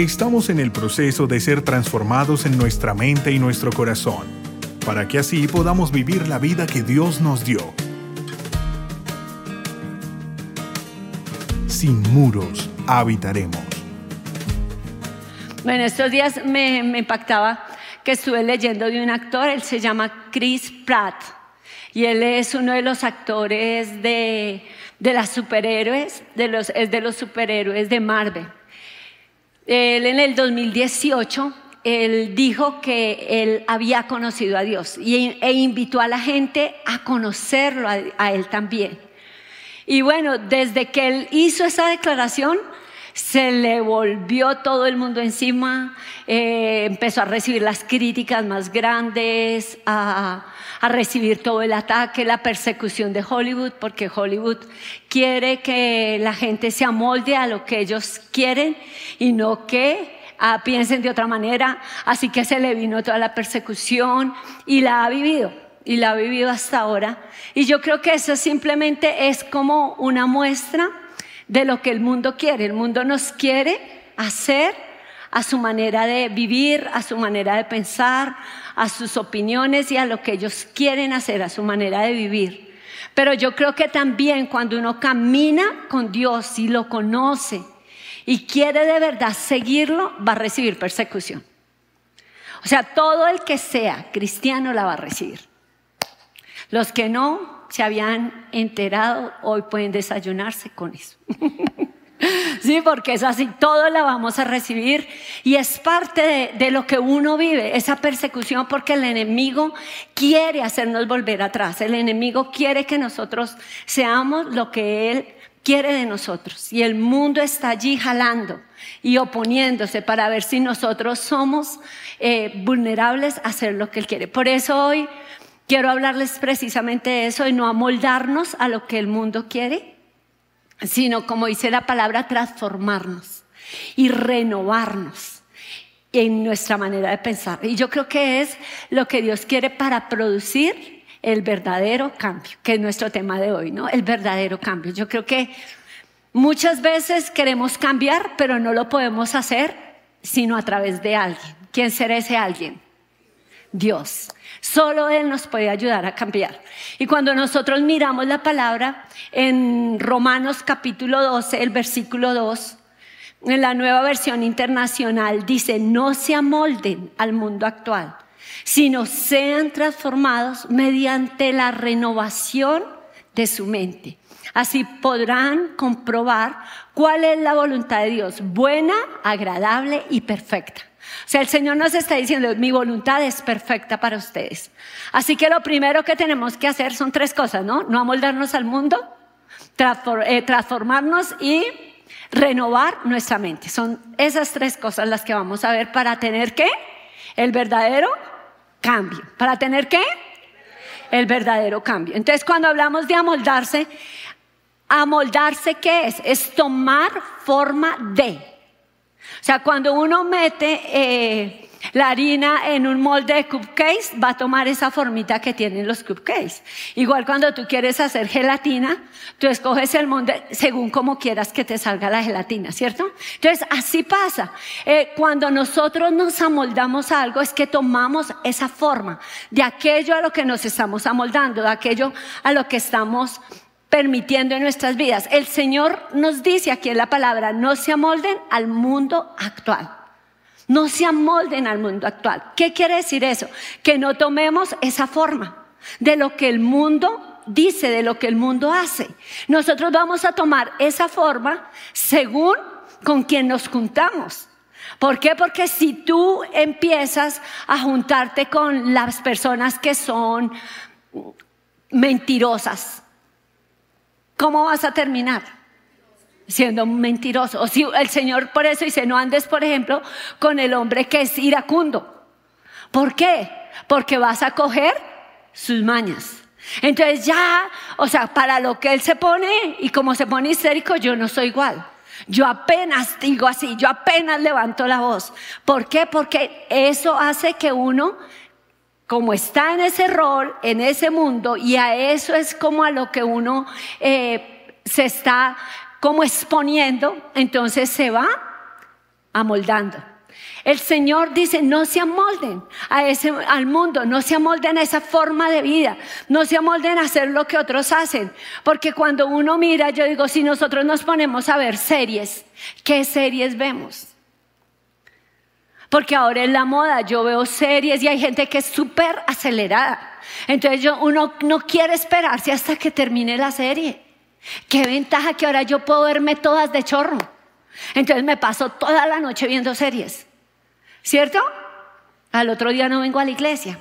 Estamos en el proceso de ser transformados en nuestra mente y nuestro corazón, para que así podamos vivir la vida que Dios nos dio. Sin muros habitaremos. Bueno, estos días me, me impactaba que estuve leyendo de un actor, él se llama Chris Pratt, y él es uno de los actores de, de las superhéroes, de los, es de los superhéroes de Marvel. Él en el 2018, él dijo que él había conocido a Dios y, e invitó a la gente a conocerlo a, él también. Y bueno, desde que él hizo esa declaración, se le volvió todo el mundo encima, eh, empezó a recibir las críticas más grandes, a, a, recibir todo el ataque, la persecución de Hollywood, porque Hollywood quiere que la gente se amolde a lo que ellos quieren y no que ah, piensen de otra manera. Así que se le vino toda la persecución y la ha vivido y la ha vivido hasta ahora. Y yo creo que eso simplemente es como una muestra de lo que el mundo quiere. El mundo nos quiere hacer a su manera de vivir, a su manera de pensar, a sus opiniones y a lo que ellos quieren hacer, a su manera de vivir. Pero yo creo que también cuando uno camina con Dios y lo conoce y quiere de verdad seguirlo, va a recibir persecución. O sea, todo el que sea cristiano la va a recibir. Los que no, se habían enterado, hoy pueden desayunarse con eso. Sí, porque es así, todo la vamos a recibir y es parte de, de, lo que uno vive, esa persecución, porque el enemigo quiere hacernos volver atrás, el enemigo quiere que nosotros seamos lo que él quiere de nosotros y el mundo está allí jalando y oponiéndose para ver si nosotros somos eh, vulnerables a hacer lo que él quiere. Por eso hoy Quiero hablarles precisamente de eso, y no amoldarnos a lo que el mundo quiere, sino como dice la palabra, transformarnos y renovarnos en nuestra manera de pensar. Y yo creo que es lo que Dios quiere para producir el verdadero cambio, que es nuestro tema de hoy, ¿no? El verdadero cambio. Yo creo que muchas veces queremos cambiar, pero no lo podemos hacer sino a través de alguien. ¿Quién será ese alguien? Dios. Solo Él nos puede ayudar a cambiar. Y cuando nosotros miramos la palabra en Romanos capítulo 12, el versículo 2, en la nueva versión internacional dice, no se amolden al mundo actual, sino sean transformados mediante la renovación de su mente. Así podrán comprobar cuál es la voluntad de Dios, buena, agradable y perfecta. O sea, el Señor nos está diciendo, mi voluntad es perfecta para ustedes. Así que lo primero que tenemos que hacer son tres cosas, ¿no? No amoldarnos al mundo, eh, transformarnos y renovar nuestra mente. Son esas tres cosas las que vamos a ver para tener qué? El verdadero cambio. ¿Para tener qué? El verdadero cambio. Entonces, cuando hablamos de amoldarse, amoldarse, ¿qué es? Es tomar forma de. O sea, cuando uno mete eh, la harina en un molde de cupcakes, va a tomar esa formita que tienen los cupcakes. Igual cuando tú quieres hacer gelatina, tú escoges el molde según como quieras que te salga la gelatina, ¿cierto? Entonces, así pasa. Eh, cuando nosotros nos amoldamos a algo, es que tomamos esa forma de aquello a lo que nos estamos amoldando, de aquello a lo que estamos permitiendo en nuestras vidas. El Señor nos dice aquí en la palabra, no se amolden al mundo actual. No se amolden al mundo actual. ¿Qué quiere decir eso? Que no tomemos esa forma de lo que el mundo dice, de lo que el mundo hace. Nosotros vamos a tomar esa forma según con quien nos juntamos. ¿Por qué? Porque si tú empiezas a juntarte con las personas que son mentirosas, ¿cómo vas a terminar? Siendo mentiroso. O si el Señor por eso dice, no andes, por ejemplo, con el hombre que es iracundo. ¿Por qué? Porque vas a coger sus mañas. Entonces ya, o sea, para lo que él se pone y como se pone histérico, yo no soy igual. Yo apenas digo así, yo apenas levanto la voz. ¿Por qué? Porque eso hace que uno como está en ese rol, en ese mundo, y a eso es como a lo que uno eh, se está como exponiendo, entonces se va amoldando. El Señor dice, no se amolden a ese, al mundo, no se amolden a esa forma de vida, no se amolden a hacer lo que otros hacen. Porque cuando uno mira, yo digo, si nosotros nos ponemos a ver series, ¿qué series vemos? Porque ahora en la moda yo veo series y hay gente que es súper acelerada. Entonces yo, uno no quiere esperarse hasta que termine la serie. Qué ventaja que ahora yo puedo verme todas de chorro. Entonces me paso toda la noche viendo series. ¿Cierto? Al otro día no vengo a la iglesia.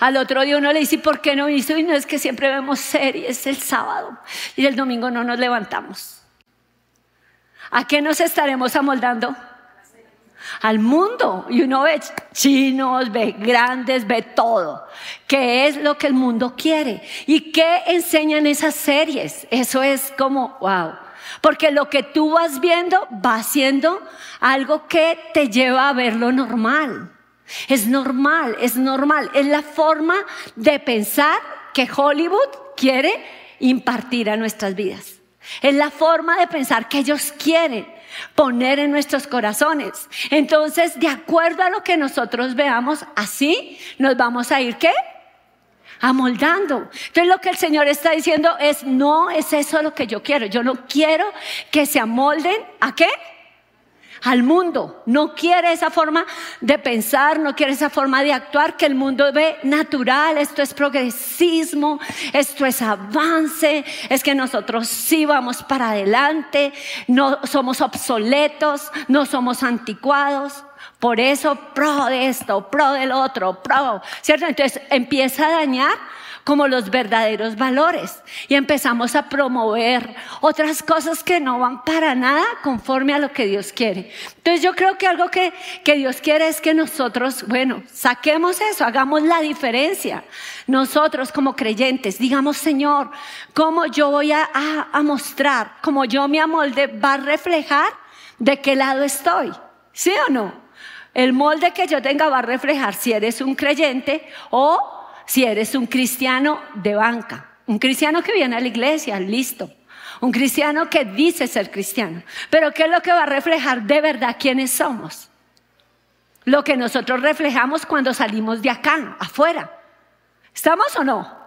Al otro día uno le dice, ¿por qué no hizo? Y no es que siempre vemos series el sábado y el domingo no nos levantamos. ¿A qué nos estaremos amoldando? Al mundo. Y uno ve chinos, ve grandes, ve todo. ¿Qué es lo que el mundo quiere? ¿Y qué enseñan esas series? Eso es como, wow. Porque lo que tú vas viendo va siendo algo que te lleva a ver lo normal. Es normal, es normal. Es la forma de pensar que Hollywood quiere impartir a nuestras vidas. Es la forma de pensar que ellos quieren poner en nuestros corazones. Entonces, de acuerdo a lo que nosotros veamos, así nos vamos a ir, ¿qué? amoldando. Entonces lo que el Señor está diciendo es, no es eso lo que yo quiero. Yo no quiero que se amolden a qué? Al mundo. No quiere esa forma de pensar, no quiere esa forma de actuar que el mundo ve natural. Esto es progresismo, esto es avance, es que nosotros sí vamos para adelante, no somos obsoletos, no somos anticuados. Por eso, pro de esto, pro del otro, pro, ¿cierto? Entonces empieza a dañar como los verdaderos valores y empezamos a promover otras cosas que no van para nada conforme a lo que Dios quiere. Entonces yo creo que algo que, que Dios quiere es que nosotros, bueno, saquemos eso, hagamos la diferencia. Nosotros como creyentes, digamos, Señor, ¿cómo yo voy a, a, a mostrar, cómo yo me amolde, va a reflejar de qué lado estoy? ¿Sí o no? El molde que yo tenga va a reflejar si eres un creyente o si eres un cristiano de banca. Un cristiano que viene a la iglesia, listo. Un cristiano que dice ser cristiano. Pero ¿qué es lo que va a reflejar de verdad quiénes somos? Lo que nosotros reflejamos cuando salimos de acá, afuera. ¿Estamos o no?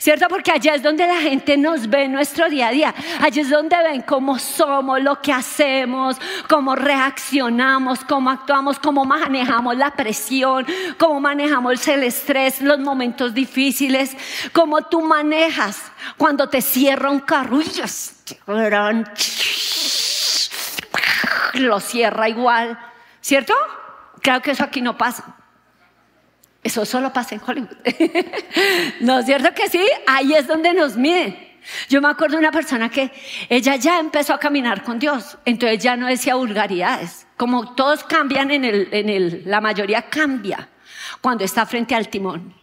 ¿Cierto? Porque allá es donde la gente nos ve en nuestro día a día. Allí es donde ven cómo somos, lo que hacemos, cómo reaccionamos, cómo actuamos, cómo manejamos la presión, cómo manejamos el estrés, los momentos difíciles, cómo tú manejas cuando te cierra un lo cierra igual, ¿cierto? Creo que eso aquí no pasa. Eso solo pasa en Hollywood. ¿No es cierto que sí? Ahí es donde nos miden. Yo me acuerdo de una persona que ella ya empezó a caminar con Dios, entonces ya no decía vulgaridades. Como todos cambian en el, en el, la mayoría cambia cuando está frente al timón.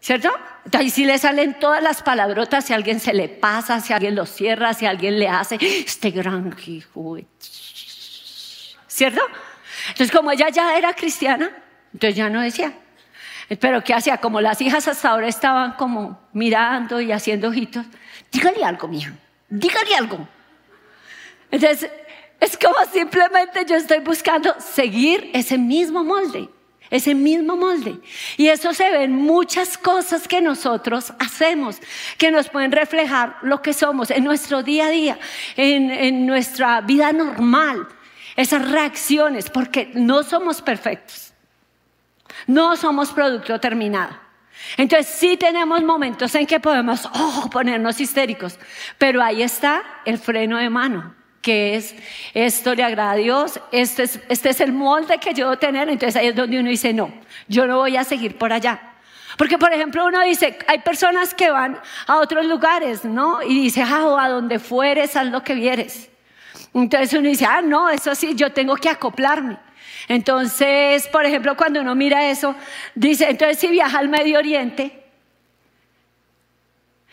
¿Cierto? Entonces sí le salen todas las palabrotas si alguien se le pasa, si alguien lo cierra, si alguien le hace este gran hijo. ¿Cierto? Entonces como ella ya era cristiana, entonces ya no decía. Pero ¿qué hacía? Como las hijas hasta ahora estaban como mirando y haciendo ojitos, dígale algo, mija, dígale algo. Entonces, es como simplemente yo estoy buscando seguir ese mismo molde, ese mismo molde. Y eso se ve en muchas cosas que nosotros hacemos, que nos pueden reflejar lo que somos en nuestro día a día, en, en nuestra vida normal, esas reacciones, porque no somos perfectos. No somos producto terminado. Entonces sí tenemos momentos en que podemos oh, ponernos histéricos, pero ahí está el freno de mano, que es esto le agrada a Dios, este es, este es el molde que yo debo tener, entonces ahí es donde uno dice, no, yo no voy a seguir por allá. Porque, por ejemplo, uno dice, hay personas que van a otros lugares, ¿no? Y dice, ah, a donde fueres, haz lo que vieres. Entonces uno dice, ah, no, eso sí, yo tengo que acoplarme. Entonces, por ejemplo, cuando uno mira eso, dice, entonces si viaja al Medio Oriente,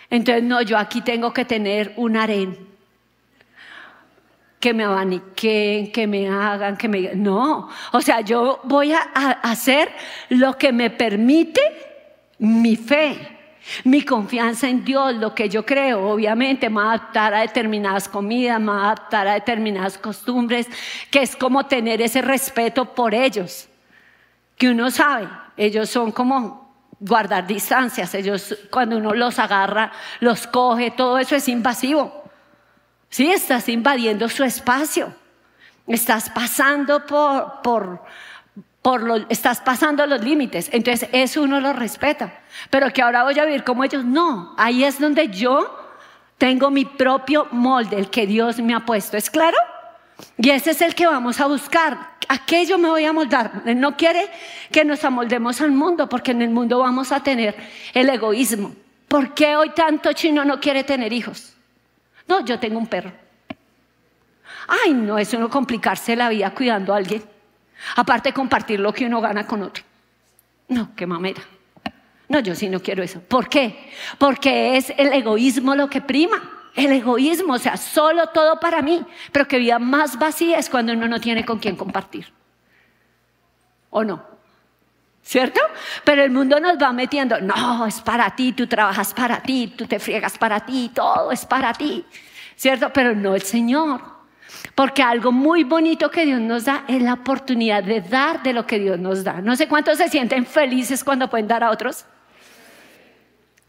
entonces no, yo aquí tengo que tener un harén que me abaniquen, que me hagan, que me... No, o sea, yo voy a, hacer lo que me permite mi fe. Mi confianza en Dios, lo que yo creo, obviamente me va a adaptar a determinadas comidas, me va a adaptar a determinadas costumbres, que es como tener ese respeto por ellos, que uno sabe, ellos son como guardar distancias, ellos cuando uno los agarra, los coge, todo eso es invasivo. Sí, estás invadiendo su espacio, estás pasando por, por, estás pasando los límites. Entonces, eso uno lo respeta. Pero que ahora voy a vivir como ellos, no. Ahí es donde yo tengo mi propio molde, el que Dios me ha puesto. ¿Es claro? Y ese es el que vamos a buscar. Aquello me voy a moldar. Él no quiere que nos amoldemos al mundo, porque en el mundo vamos a tener el egoísmo. ¿Por qué hoy tanto chino no quiere tener hijos? No, yo tengo un perro. Ay, no, eso no complicarse la vida cuidando a alguien. Aparte de compartir lo que uno gana con otro. No, qué mamera. No, yo sí no quiero eso. ¿Por qué? Porque es el egoísmo lo que prima. El egoísmo, o sea, solo todo para mí. Pero que vida más vacía es cuando uno no tiene con quién compartir. ¿O no? ¿Cierto? Pero el mundo nos va metiendo, no, es para ti, tú trabajas para ti, tú te friegas para ti, todo es para ti. ¿Cierto? Pero no el Señor. Porque algo muy bonito que Dios nos da es la oportunidad de dar de lo que Dios nos da. No sé cuántos se sienten felices cuando pueden dar a otros.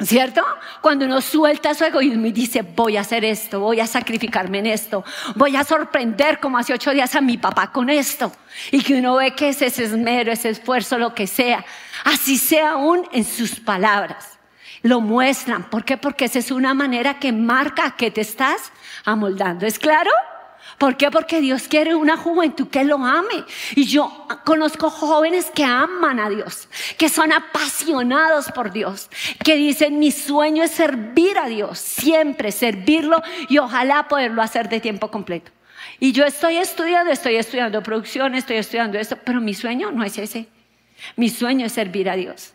¿Cierto? Cuando uno suelta su egoísmo y dice, voy a hacer esto, voy a sacrificarme en esto, voy a sorprender como hace ocho días a mi papá con esto. Y que uno ve que es ese esmero, ese esfuerzo, lo que sea. Así sea aún en sus palabras. Lo muestran. ¿Por qué? Porque esa es una manera que marca que te estás amoldando. ¿Es claro? ¿Por qué? Porque Dios quiere una juventud que lo ame. Y yo conozco jóvenes que aman a Dios, que son apasionados por Dios, que dicen, mi sueño es servir a Dios, siempre servirlo y ojalá poderlo hacer de tiempo completo. Y yo estoy estudiando, estoy estudiando producción, estoy estudiando esto, pero mi sueño no es ese. Mi sueño es servir a Dios.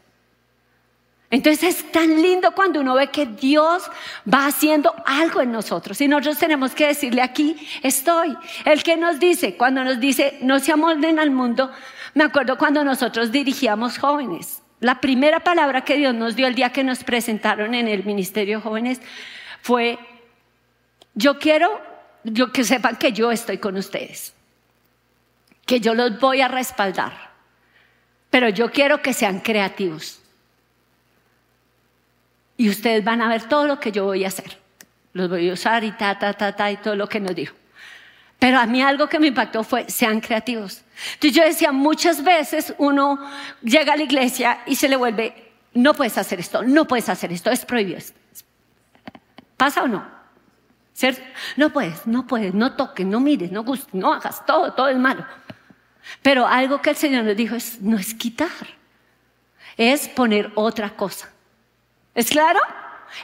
Entonces es tan lindo cuando uno ve que Dios va haciendo algo en nosotros y nosotros tenemos que decirle aquí estoy. El que nos dice, cuando nos dice no se amolden al mundo, me acuerdo cuando nosotros dirigíamos jóvenes. La primera palabra que Dios nos dio el día que nos presentaron en el Ministerio Jóvenes fue, yo quiero que sepan que yo estoy con ustedes, que yo los voy a respaldar, pero yo quiero que sean creativos. Y ustedes van a ver todo lo que yo voy a hacer. Los voy a usar y ta, ta, ta, ta, y todo lo que nos dijo. Pero a mí algo que me impactó fue, sean creativos. Entonces yo decía, muchas veces uno llega a la iglesia y se le vuelve, no puedes hacer esto, no puedes hacer esto, es prohibido. ¿Pasa o no? ¿Cierto? No puedes, no puedes, no toques, no mires, no gustes, no hagas, todo, todo es malo. Pero algo que el Señor nos dijo es, no es quitar, es poner otra cosa. ¿Es claro?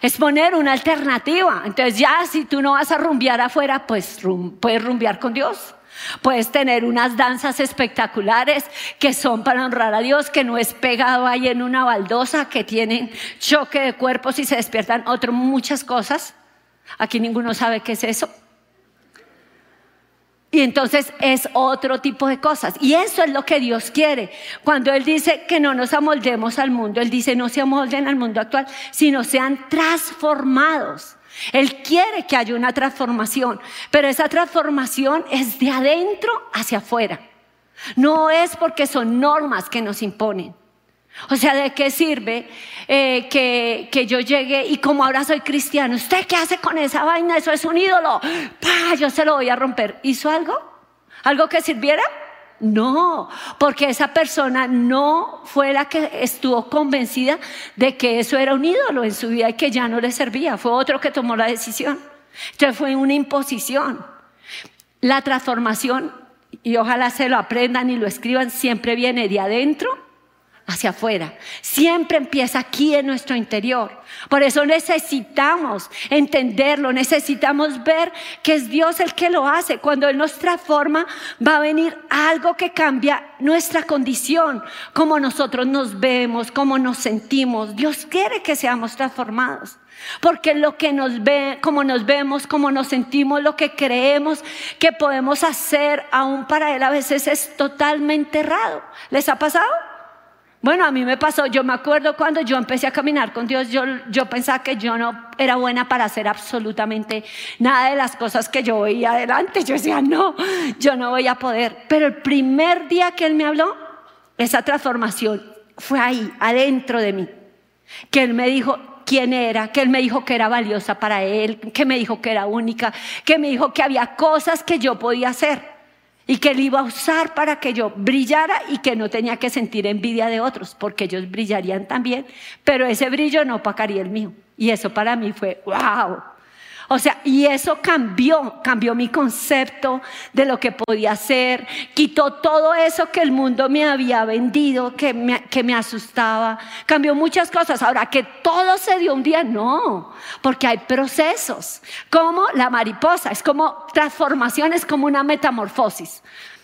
Es poner una alternativa. Entonces ya si tú no vas a rumbear afuera, pues puedes rumbear con Dios. Puedes tener unas danzas espectaculares que son para honrar a Dios, que no es pegado ahí en una baldosa, que tienen choque de cuerpos y se despiertan otras muchas cosas. Aquí ninguno sabe qué es eso. Y entonces es otro tipo de cosas. Y eso es lo que Dios quiere. Cuando Él dice que no nos amoldemos al mundo, Él dice no se amolden al mundo actual, sino sean transformados. Él quiere que haya una transformación, pero esa transformación es de adentro hacia afuera. No es porque son normas que nos imponen. O sea, ¿de qué sirve eh, que, que, yo llegue y como ahora soy cristiano, ¿usted qué hace con esa vaina? Eso es un ídolo. ¡Pah! Yo se lo voy a romper. ¿Hizo algo? ¿Algo que sirviera? No, porque esa persona no fue la que estuvo convencida de que eso era un ídolo en su vida y que ya no le servía. Fue otro que tomó la decisión. Entonces fue una imposición. La transformación, y ojalá se lo aprendan y lo escriban, siempre viene de adentro hacia afuera. Siempre empieza aquí en nuestro interior. Por eso necesitamos entenderlo, necesitamos ver que es Dios el que lo hace. Cuando Él nos transforma, va a venir algo que cambia nuestra condición, cómo nosotros nos vemos, cómo nos sentimos. Dios quiere que seamos transformados. Porque lo que nos ve, como nos vemos, como nos sentimos, lo que creemos que podemos hacer, aún para Él a veces es totalmente errado. ¿Les ha pasado? Bueno, a mí me pasó, yo me acuerdo cuando yo empecé a caminar con Dios, yo, yo pensaba que yo no era buena para hacer absolutamente nada de las cosas que yo veía adelante. Yo decía, no, yo no voy a poder. Pero el primer día que Él me habló, esa transformación fue ahí, adentro de mí. Que Él me dijo quién era, que Él me dijo que era valiosa para Él, que me dijo que era única, que me dijo que había cosas que yo podía hacer y que él iba a usar para que yo brillara y que no tenía que sentir envidia de otros, porque ellos brillarían también, pero ese brillo no opacaría el mío. Y eso para mí fue, wow, o sea, y eso cambió, cambió mi concepto de lo que podía hacer, quitó todo eso que el mundo me había vendido, que me, que me asustaba, cambió muchas cosas. Ahora, que todo se dio un día, no, porque hay procesos, como la mariposa, es como transformación, es como una metamorfosis.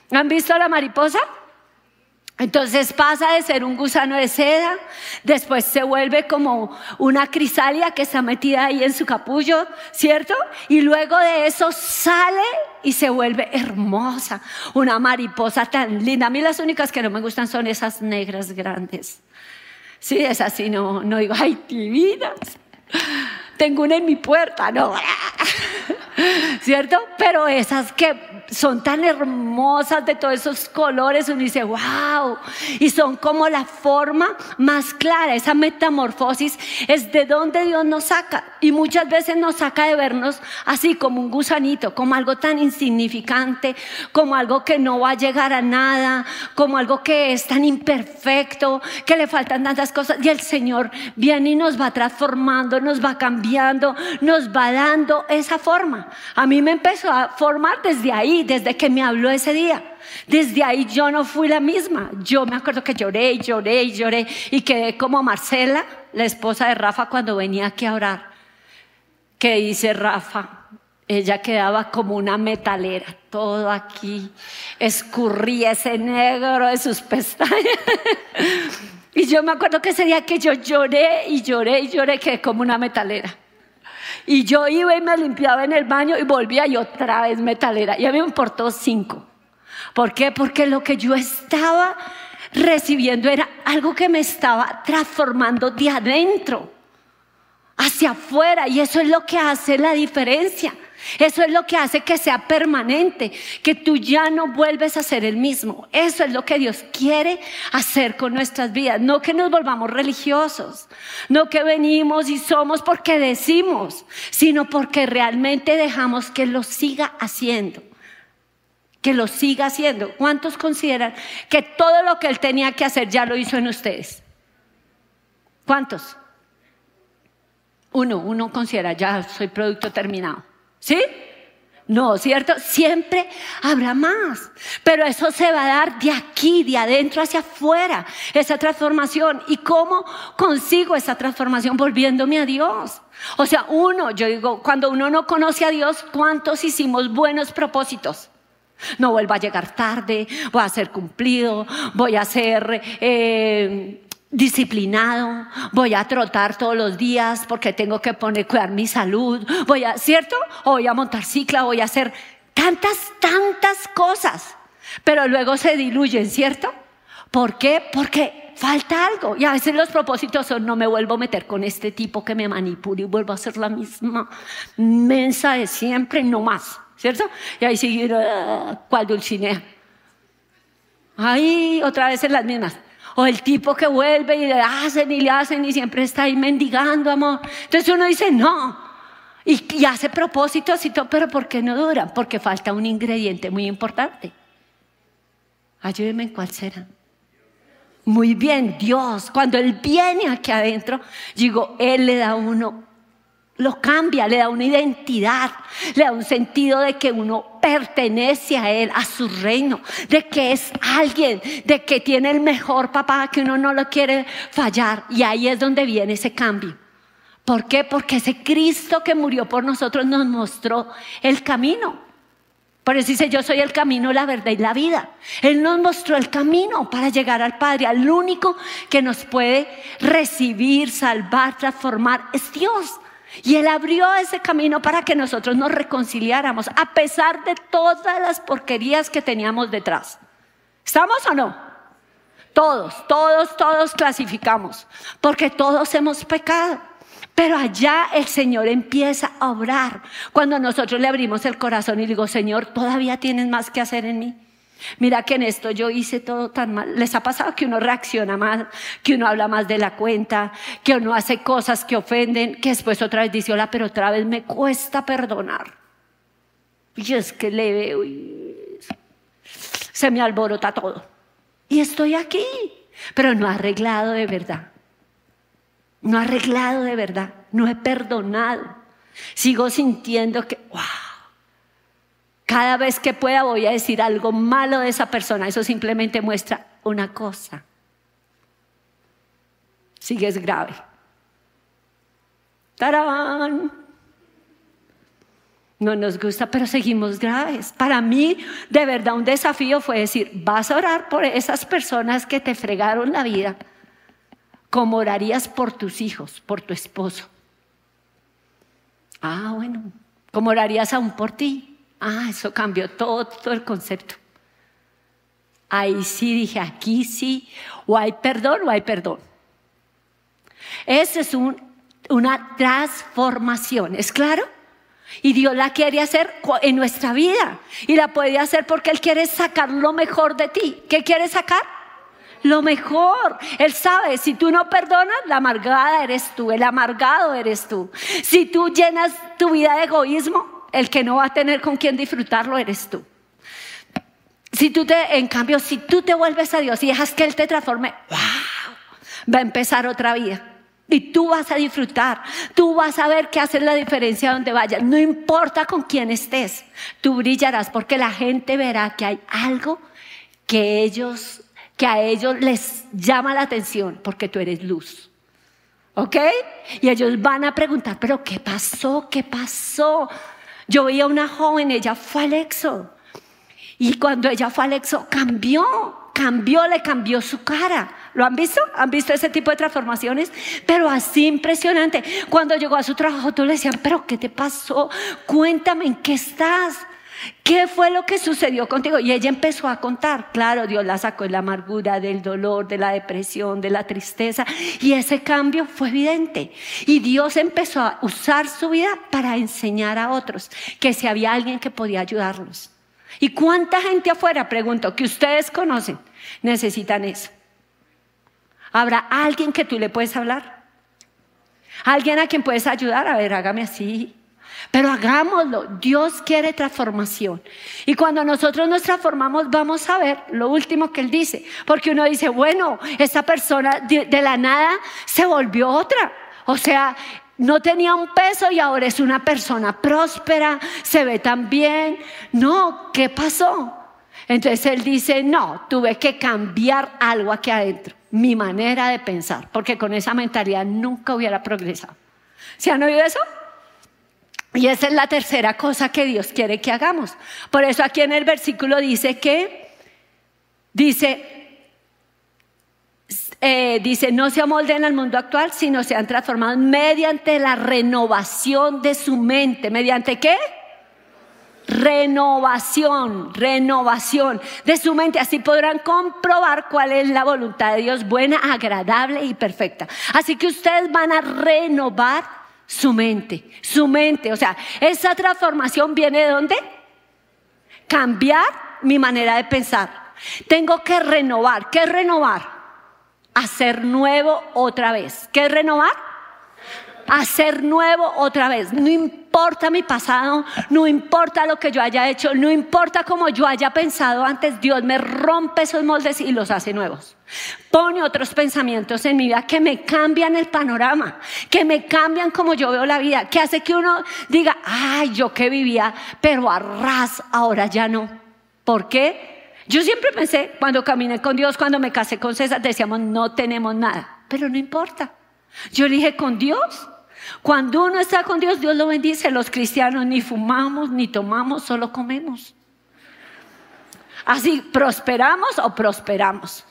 ¿Han visto la mariposa? Entonces pasa de ser un gusano de seda, después se vuelve como una crisalia que está metida ahí en su capullo, ¿cierto? Y luego de eso sale y se vuelve hermosa, una mariposa tan linda. A mí las únicas que no me gustan son esas negras grandes. Sí, es así, no, no digo, ay, divinas. Tengo una en mi puerta, no. ¿Cierto? Pero esas que son tan hermosas de todos esos colores, uno dice, wow, y son como la forma más clara, esa metamorfosis es de donde Dios nos saca. Y muchas veces nos saca de vernos así como un gusanito, como algo tan insignificante, como algo que no va a llegar a nada, como algo que es tan imperfecto, que le faltan tantas cosas. Y el Señor viene y nos va transformando, nos va cambiando, nos va dando esa forma. A mí me empezó a formar desde ahí, desde que me habló ese día. Desde ahí yo no fui la misma. Yo me acuerdo que lloré y lloré y lloré y quedé como Marcela, la esposa de Rafa, cuando venía aquí a orar. Que dice Rafa, ella quedaba como una metalera, todo aquí, escurría ese negro de sus pestañas. y yo me acuerdo que ese día que yo lloré y lloré y lloré, quedé como una metalera. Y yo iba y me limpiaba en el baño y volvía y otra vez metalera. Y a mí me importó cinco. ¿Por qué? Porque lo que yo estaba recibiendo era algo que me estaba transformando de adentro hacia afuera. Y eso es lo que hace la diferencia. Eso es lo que hace que sea permanente, que tú ya no vuelves a ser el mismo. Eso es lo que Dios quiere hacer con nuestras vidas. No que nos volvamos religiosos, no que venimos y somos porque decimos, sino porque realmente dejamos que lo siga haciendo. Que lo siga haciendo. ¿Cuántos consideran que todo lo que Él tenía que hacer ya lo hizo en ustedes? ¿Cuántos? Uno, uno considera, ya soy producto terminado. ¿Sí? No, ¿cierto? Siempre habrá más. Pero eso se va a dar de aquí, de adentro hacia afuera, esa transformación. ¿Y cómo consigo esa transformación? Volviéndome a Dios. O sea, uno, yo digo, cuando uno no conoce a Dios, ¿cuántos hicimos buenos propósitos? No vuelvo a llegar tarde, voy a ser cumplido, voy a ser eh, disciplinado, voy a trotar todos los días porque tengo que poner, cuidar mi salud, voy a, ¿cierto? Voy a montar cicla, voy a hacer tantas, tantas cosas, pero luego se diluyen, ¿cierto? ¿Por qué? Porque falta algo. Y a veces los propósitos son, no me vuelvo a meter con este tipo que me manipula y vuelvo a hacer la misma mensa de siempre, no más, ¿cierto? Y ahí seguir, uh, ¿cuál dulcinea? Ahí otra vez en las mismas. O el tipo que vuelve y le hacen y le hacen y siempre está ahí mendigando amor. Entonces uno dice, no. Y, hace propósitos y todo, pero ¿por qué no duran? Porque falta un ingrediente muy importante. Ayúdeme en cuál será. Muy bien, Dios, cuando Él viene aquí adentro, digo, Él le da a uno lo cambia, le da una identidad, le da un sentido de que uno pertenece a Él, a su reino, de que es alguien, de que tiene el mejor papá, que uno no lo quiere fallar. Y ahí es donde viene ese cambio. ¿Por qué? Porque ese Cristo que murió por nosotros nos mostró el camino. Por eso dice, yo soy el camino, la verdad y la vida. Él nos mostró el camino para llegar al Padre. Al único que nos puede recibir, salvar, transformar es Dios. Y Él abrió ese camino para que nosotros nos reconciliáramos, a pesar de todas las porquerías que teníamos detrás. ¿Estamos o no? Todos, todos, todos clasificamos, porque todos hemos pecado. Pero allá el Señor empieza a obrar. Cuando nosotros le abrimos el corazón y digo, Señor, todavía tienes más que hacer en mí. Mira que en esto yo hice todo tan mal. ¿Les ha pasado que uno reacciona más, que uno habla más de la cuenta, que uno hace cosas que ofenden, que después otra vez dice, hola, pero otra vez me cuesta perdonar? Y es que le veo y se me alborota todo. Y estoy aquí, pero no arreglado de verdad. No arreglado de verdad. No he perdonado. Sigo sintiendo que, wow, cada vez que pueda voy a decir algo malo de esa persona. Eso simplemente muestra una cosa. Sigues grave. ¡Tarán! No nos gusta, pero seguimos graves. Para mí, de verdad, un desafío fue decir, vas a orar por esas personas que te fregaron la vida, como orarías por tus hijos, por tu esposo. Ah, bueno, como orarías aún por ti. Ah, eso cambió todo, todo el concepto. Ahí sí dije, aquí sí, o hay perdón o hay perdón. Esa es una transformación, ¿es claro? Y Dios la quiere hacer en nuestra vida. Y la puede hacer porque Él quiere sacar lo mejor de ti. ¿Qué quiere sacar? Lo mejor. Él sabe, si tú no perdonas, la amargada eres tú, el amargado eres tú. Si tú llenas tu vida de egoísmo, el que no va a tener con quien disfrutarlo eres tú. Si tú te, en cambio, si tú te vuelves a Dios y dejas que Él te transforme, wow, va a empezar otra vida. Y tú vas a disfrutar, tú vas a ver que haces la diferencia donde vayas. No importa con quién estés, tú brillarás porque la gente verá que hay algo que ellos, que a ellos les llama la atención porque tú eres luz. ¿Ok? Y ellos van a preguntar, pero ¿qué pasó? ¿Qué pasó? Yo vi a una joven, ella fue al exo. Y cuando ella fue al exo, cambió cambió, le cambió su cara. ¿Lo han visto? ¿Han visto ese tipo de transformaciones? Pero así impresionante. Cuando llegó a su trabajo, todos le decían, pero ¿qué te pasó? Cuéntame, ¿en qué estás? ¿Qué fue lo que sucedió contigo? Y ella empezó a contar. Claro, Dios la sacó de la amargura, del dolor, de la depresión, de la tristeza. Y ese cambio fue evidente. Y Dios empezó a usar su vida para enseñar a otros que si había alguien que podía ayudarlos. ¿Y cuánta gente afuera, pregunto, que ustedes conocen, necesitan eso? ¿Habrá alguien que tú le puedes hablar? ¿Alguien a quien puedes ayudar? A ver, hágame así. Pero hagámoslo. Dios quiere transformación. Y cuando nosotros nos transformamos, vamos a ver lo último que Él dice. Porque uno dice, bueno, esta persona de, la nada se volvió otra. O sea, no tenía un peso y ahora es una persona próspera, se ve tan bien. No, ¿qué pasó? Entonces él dice, no, tuve que cambiar algo aquí adentro, mi manera de pensar, porque con esa mentalidad nunca hubiera progresado. ¿Se han oído eso? Y esa es la tercera cosa que Dios quiere que hagamos. Por eso aquí en el versículo dice que, dice, eh, dice, no se amolden al mundo actual, sino se han transformado mediante la renovación de su mente. ¿Mediante qué? Renovación, renovación de su mente. Así podrán comprobar cuál es la voluntad de Dios, buena, agradable y perfecta. Así que ustedes van a renovar su mente, su mente. O sea, esa transformación viene de dónde? Cambiar mi manera de pensar. Tengo que renovar. ¿Qué es renovar? hacer nuevo otra vez. ¿Qué es renovar? Hacer nuevo otra vez. No importa mi pasado, no importa lo que yo haya hecho, no importa cómo yo haya pensado antes, Dios me rompe esos moldes y los hace nuevos. Pone otros pensamientos en mi vida que me cambian el panorama, que me cambian como yo veo la vida, que hace que uno diga, ay, yo que vivía, pero a ras, ahora ya no. ¿Por qué? Yo siempre pensé, cuando caminé con Dios, cuando me casé con César, decíamos, no tenemos nada, pero no importa. Yo dije, con Dios. Cuando uno está con Dios, Dios lo bendice. Los cristianos ni fumamos, ni tomamos, solo comemos. Así, prosperamos o prosperamos.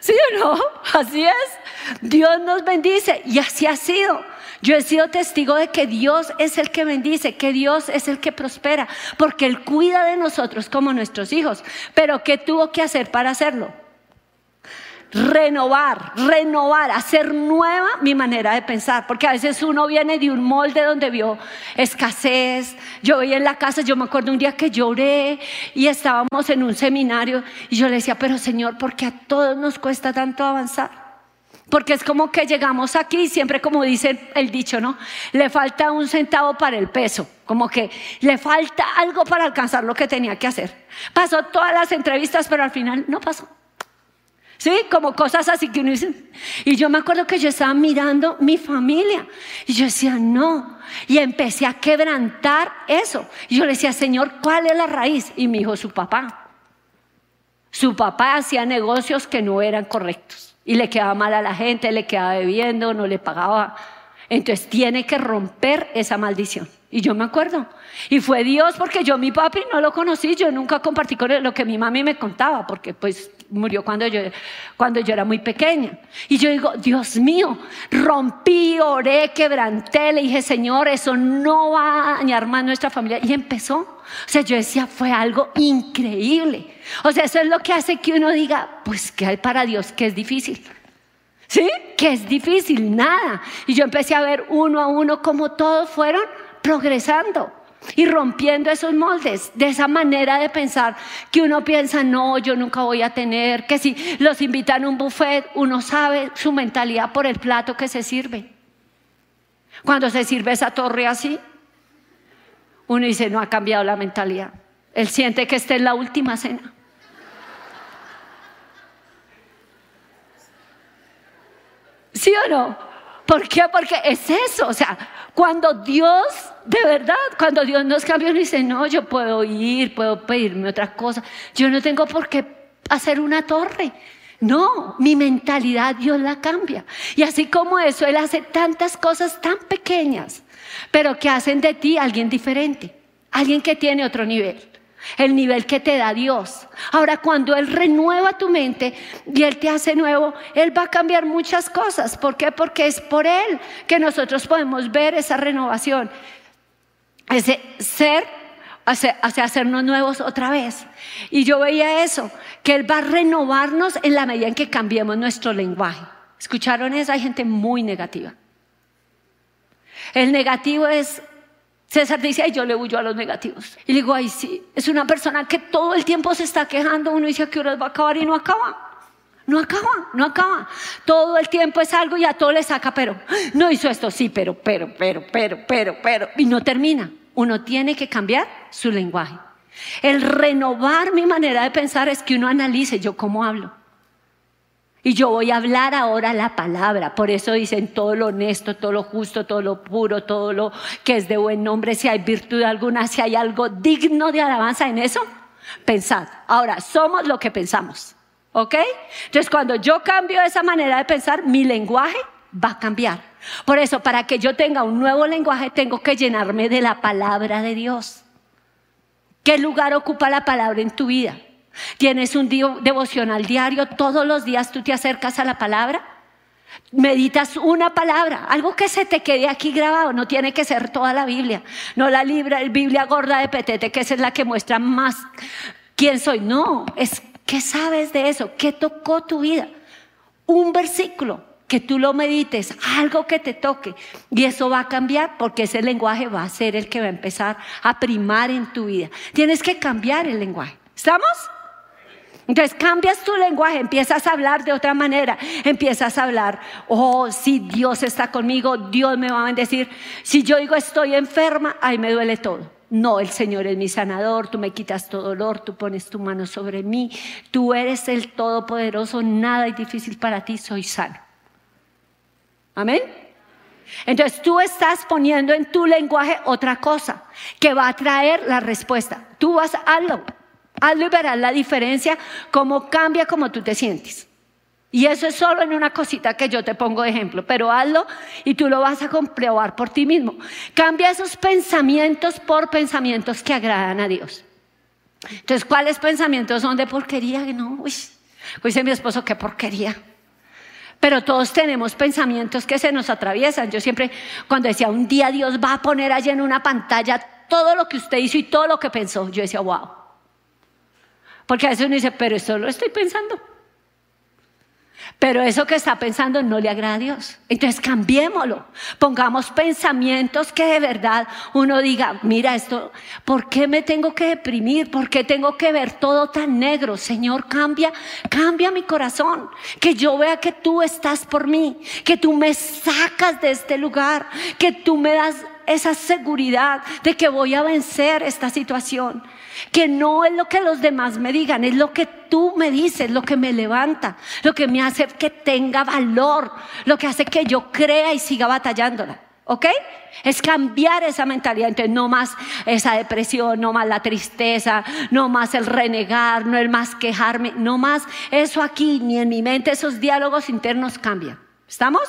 ¿Sí o no? Así es. Dios nos bendice y así ha sido. Yo he sido testigo de que Dios es el que bendice, que Dios es el que prospera, porque Él cuida de nosotros como nuestros hijos. Pero ¿qué tuvo que hacer para hacerlo? Renovar, renovar, hacer nueva mi manera de pensar, porque a veces uno viene de un molde donde vio escasez. Yo veía en la casa, yo me acuerdo un día que lloré y estábamos en un seminario y yo le decía, pero Señor, ¿por qué a todos nos cuesta tanto avanzar? Porque es como que llegamos aquí, siempre como dice el dicho, ¿no? Le falta un centavo para el peso, como que le falta algo para alcanzar lo que tenía que hacer. Pasó todas las entrevistas, pero al final no pasó. ¿Sí? Como cosas así que uno dice. Y yo me acuerdo que yo estaba mirando mi familia y yo decía, no. Y empecé a quebrantar eso. Y yo le decía, Señor, ¿cuál es la raíz? Y me dijo, su papá. Su papá hacía negocios que no eran correctos. Y le quedaba mal a la gente, le quedaba bebiendo, no le pagaba. Entonces tiene que romper esa maldición. Y yo me acuerdo. Y fue Dios porque yo mi papi no lo conocí, yo nunca compartí con él lo que mi mami me contaba, porque pues murió cuando yo, cuando yo era muy pequeña. Y yo digo, Dios mío, rompí, oré, quebranté, le dije, Señor, eso no va a dañar más nuestra familia. Y empezó. O sea, yo decía, fue algo increíble. O sea, eso es lo que hace que uno diga, pues, ¿qué hay para Dios? Que es difícil. ¿Sí? Que es difícil, nada. Y yo empecé a ver uno a uno cómo todos fueron progresando y rompiendo esos moldes, de esa manera de pensar que uno piensa, no, yo nunca voy a tener, que si los invitan a un buffet, uno sabe su mentalidad por el plato que se sirve. Cuando se sirve esa torre así, uno dice, no ha cambiado la mentalidad. Él siente que esta es la última cena. ¿Sí o no? ¿Por qué? Porque es eso. O sea, cuando Dios, de verdad, cuando Dios nos cambia, uno dice, no, yo puedo ir, puedo pedirme otra cosa. Yo no tengo por qué hacer una torre. No, mi mentalidad Dios la cambia. Y así como eso, Él hace tantas cosas tan pequeñas, pero que hacen de ti alguien diferente, alguien que tiene otro nivel el nivel que te da Dios. Ahora, cuando Él renueva tu mente y Él te hace nuevo, Él va a cambiar muchas cosas. ¿Por qué? Porque es por Él que nosotros podemos ver esa renovación, ese ser, hacia, hacernos nuevos otra vez. Y yo veía eso, que Él va a renovarnos en la medida en que cambiemos nuestro lenguaje. ¿Escucharon eso? Hay gente muy negativa. El negativo es César dice, ay, yo le huyo a los negativos. Y le digo, ay, sí, es una persona que todo el tiempo se está quejando. Uno dice, ¿a qué horas va a acabar? Y no acaba. No acaba, no acaba. Todo el tiempo es algo y a todo le saca, pero no hizo esto, sí, pero, pero, pero, pero, pero, pero. Y no termina. Uno tiene que cambiar su lenguaje. El renovar mi manera de pensar es que uno analice yo cómo hablo. Y yo voy a hablar ahora la palabra. Por eso dicen todo lo honesto, todo lo justo, todo lo puro, todo lo que es de buen nombre, si hay virtud alguna, si hay algo digno de alabanza en eso, pensad. Ahora, somos lo que pensamos. ¿Ok? Entonces, cuando yo cambio esa manera de pensar, mi lenguaje va a cambiar. Por eso, para que yo tenga un nuevo lenguaje, tengo que llenarme de la palabra de Dios. ¿Qué lugar ocupa la palabra en tu vida? Tienes un devocional diario, todos los días tú te acercas a la palabra. Meditas una palabra, algo que se te quede aquí grabado, no tiene que ser toda la Biblia, no la Biblia gorda de Petete, que esa es la que muestra más quién soy. No, es qué sabes de eso, qué tocó tu vida. Un versículo que tú lo medites, algo que te toque, y eso va a cambiar porque ese lenguaje va a ser el que va a empezar a primar en tu vida. Tienes que cambiar el lenguaje. ¿Estamos? Entonces cambias tu lenguaje, empiezas a hablar de otra manera, empiezas a hablar, oh, si Dios está conmigo, Dios me va a bendecir. Si yo digo estoy enferma, ahí me duele todo. No, el Señor es mi sanador, tú me quitas todo dolor, tú pones tu mano sobre mí, tú eres el Todopoderoso, nada es difícil para ti, soy sano. Amén. Entonces tú estás poniendo en tu lenguaje otra cosa que va a traer la respuesta. Tú vas a hazlo. Hazlo y verás la diferencia, cómo cambia como tú te sientes. Y eso es solo en una cosita que yo te pongo de ejemplo, pero hazlo y tú lo vas a comprobar por ti mismo. Cambia esos pensamientos por pensamientos que agradan a Dios. Entonces, ¿cuáles pensamientos son de porquería? No, uy, dice mi esposo, qué porquería. Pero todos tenemos pensamientos que se nos atraviesan. Yo siempre, cuando decía, un día Dios va a poner allí en una pantalla todo lo que usted hizo y todo lo que pensó, yo decía, wow. Porque a veces uno dice, pero eso lo estoy pensando. Pero eso que está pensando no le agrada a Dios. Entonces cambiémoslo. Pongamos pensamientos que de verdad uno diga, mira esto, ¿por qué me tengo que deprimir? ¿Por qué tengo que ver todo tan negro? Señor, cambia, cambia mi corazón. Que yo vea que tú estás por mí, que tú me sacas de este lugar, que tú me das esa seguridad de que voy a vencer esta situación que no es lo que los demás me digan, es lo que tú me dices, lo que me levanta, lo que me hace que tenga valor, lo que hace que yo crea y siga batallándola. ¿Ok? Es cambiar esa mentalidad. Entonces, no más esa depresión, no más la tristeza, no más el renegar, no el más quejarme, no más eso aquí, ni en mi mente esos diálogos internos cambian. ¿Estamos?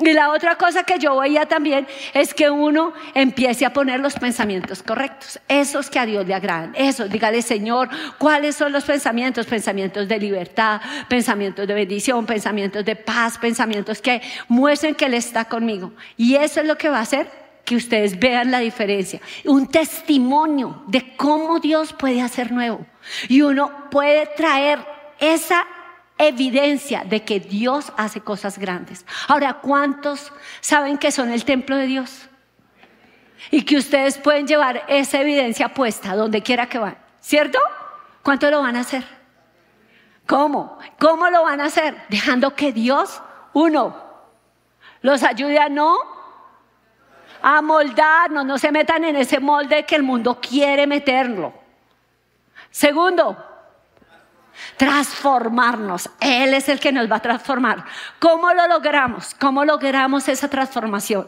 Y la otra cosa que yo veía también es que uno empiece a poner los pensamientos correctos, esos que a Dios le agradan, esos, dígale Señor, ¿cuáles son los pensamientos? Pensamientos de libertad, pensamientos de bendición, pensamientos de paz, pensamientos que muestren que Él está conmigo. Y eso es lo que va a hacer que ustedes vean la diferencia, un testimonio de cómo Dios puede hacer nuevo. Y uno puede traer esa evidencia de que Dios hace cosas grandes. Ahora, ¿cuántos saben que son el templo de Dios? Y que ustedes pueden llevar esa evidencia puesta donde quiera que van, ¿cierto? ¿Cuánto lo van a hacer? ¿Cómo? ¿Cómo lo van a hacer? Dejando que Dios, uno, los ayude a no a moldarnos, no se metan en ese molde que el mundo quiere meterlo. Segundo, transformarnos. Él es el que nos va a transformar. ¿Cómo lo logramos? ¿Cómo logramos esa transformación?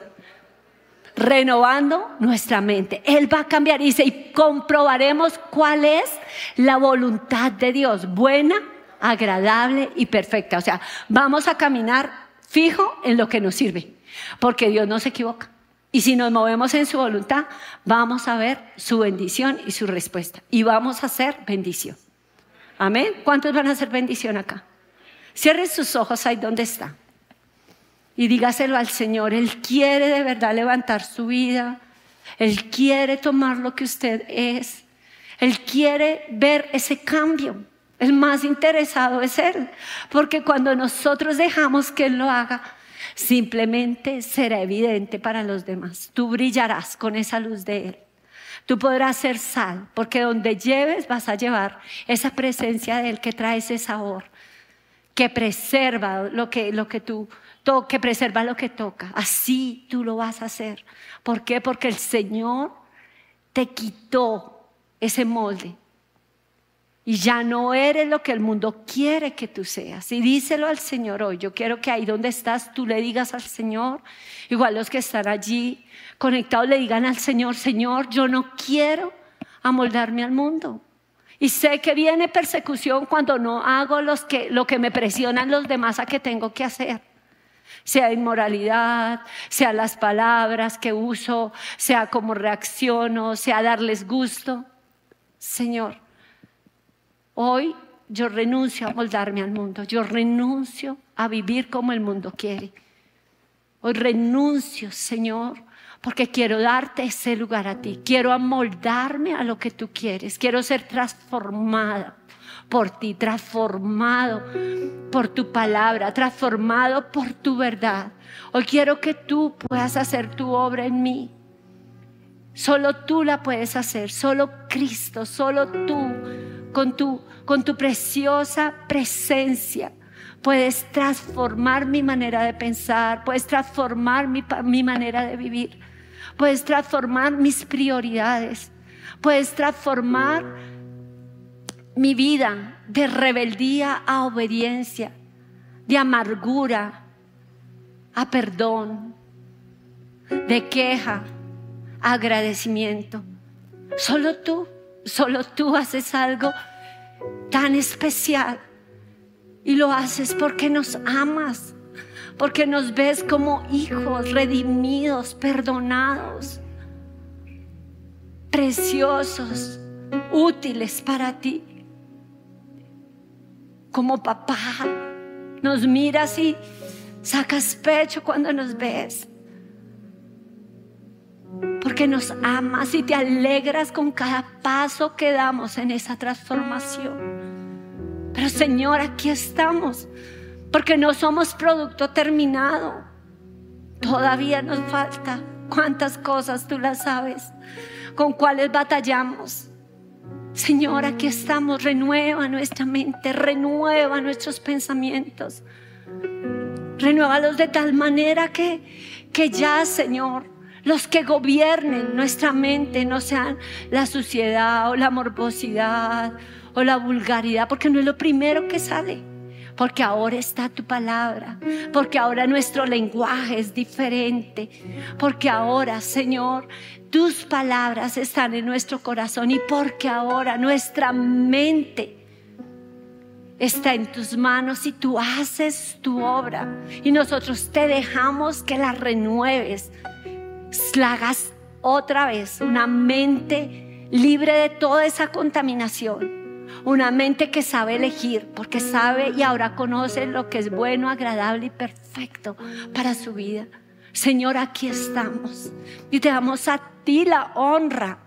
Renovando nuestra mente. Él va a cambiar y, y comprobaremos cuál es la voluntad de Dios, buena, agradable y perfecta. O sea, vamos a caminar fijo en lo que nos sirve, porque Dios no se equivoca. Y si nos movemos en su voluntad, vamos a ver su bendición y su respuesta. Y vamos a hacer bendición. Amén. ¿Cuántos van a hacer bendición acá? Cierren sus ojos ahí donde está. Y dígaselo al Señor. Él quiere de verdad levantar su vida. Él quiere tomar lo que usted es. Él quiere ver ese cambio. El más interesado es Él. Porque cuando nosotros dejamos que Él lo haga, simplemente será evidente para los demás. Tú brillarás con esa luz de Él. Tú podrás ser sal, porque donde lleves vas a llevar esa presencia de Él que trae ese sabor, que preserva lo que, lo que tú que preserva lo que toca. Así tú lo vas a hacer. ¿Por qué? Porque el Señor te quitó ese molde y ya no eres lo que el mundo quiere que tú seas. Y díselo al Señor hoy. Yo quiero que ahí donde estás tú le digas al Señor, igual los que están allí conectados le digan al Señor, Señor, yo no quiero amoldarme al mundo. Y sé que viene persecución cuando no hago los que, lo que me presionan los demás a que tengo que hacer. Sea inmoralidad, sea las palabras que uso, sea cómo reacciono, sea darles gusto. Señor, Hoy yo renuncio a moldarme al mundo, yo renuncio a vivir como el mundo quiere. Hoy renuncio, Señor, porque quiero darte ese lugar a ti. Quiero amoldarme a lo que tú quieres. Quiero ser transformada por ti, transformado por tu palabra, transformado por tu verdad. Hoy quiero que tú puedas hacer tu obra en mí. Solo tú la puedes hacer, solo Cristo, solo tú con tu, con tu preciosa presencia. Puedes transformar mi manera de pensar, puedes transformar mi, mi manera de vivir, puedes transformar mis prioridades, puedes transformar mi vida de rebeldía a obediencia, de amargura a perdón, de queja a agradecimiento. Solo tú. Solo tú haces algo tan especial. Y lo haces porque nos amas, porque nos ves como hijos redimidos, perdonados, preciosos, útiles para ti. Como papá, nos miras y sacas pecho cuando nos ves porque nos amas y te alegras con cada paso que damos en esa transformación. Pero Señor, aquí estamos porque no somos producto terminado. Todavía nos falta. ¿Cuántas cosas tú las sabes? ¿Con cuáles batallamos? Señor, aquí estamos, renueva nuestra mente, renueva nuestros pensamientos, renuévalos de tal manera que, que ya, Señor, los que gobiernen nuestra mente no sean la suciedad o la morbosidad o la vulgaridad, porque no es lo primero que sale, porque ahora está tu palabra, porque ahora nuestro lenguaje es diferente, porque ahora, Señor, tus palabras están en nuestro corazón y porque ahora nuestra mente está en tus manos y tú haces tu obra y nosotros te dejamos que la renueves la hagas otra vez, una mente libre de toda esa contaminación, una mente que sabe elegir, porque sabe y ahora conoce lo que es bueno, agradable y perfecto para su vida. Señor, aquí estamos. Y te damos a ti la honra.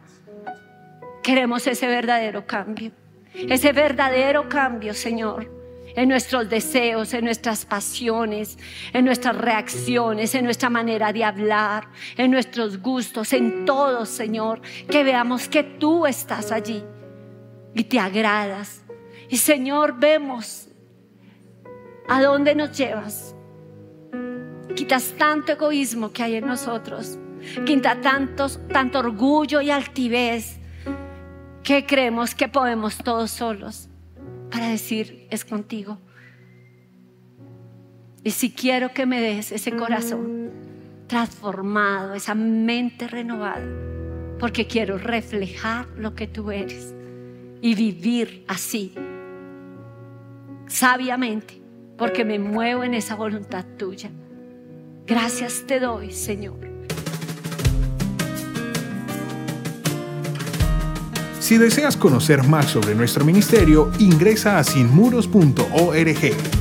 Queremos ese verdadero cambio, ese verdadero cambio, Señor en nuestros deseos, en nuestras pasiones, en nuestras reacciones, en nuestra manera de hablar, en nuestros gustos, en todo, Señor, que veamos que tú estás allí y te agradas. Y Señor, vemos a dónde nos llevas. Quitas tanto egoísmo que hay en nosotros. Quita tantos, tanto orgullo y altivez que creemos que podemos todos solos para decir, es contigo. Y si quiero que me des ese corazón transformado, esa mente renovada, porque quiero reflejar lo que tú eres y vivir así, sabiamente, porque me muevo en esa voluntad tuya. Gracias te doy, Señor Si deseas conocer más sobre nuestro ministerio, ingresa a sinmuros.org.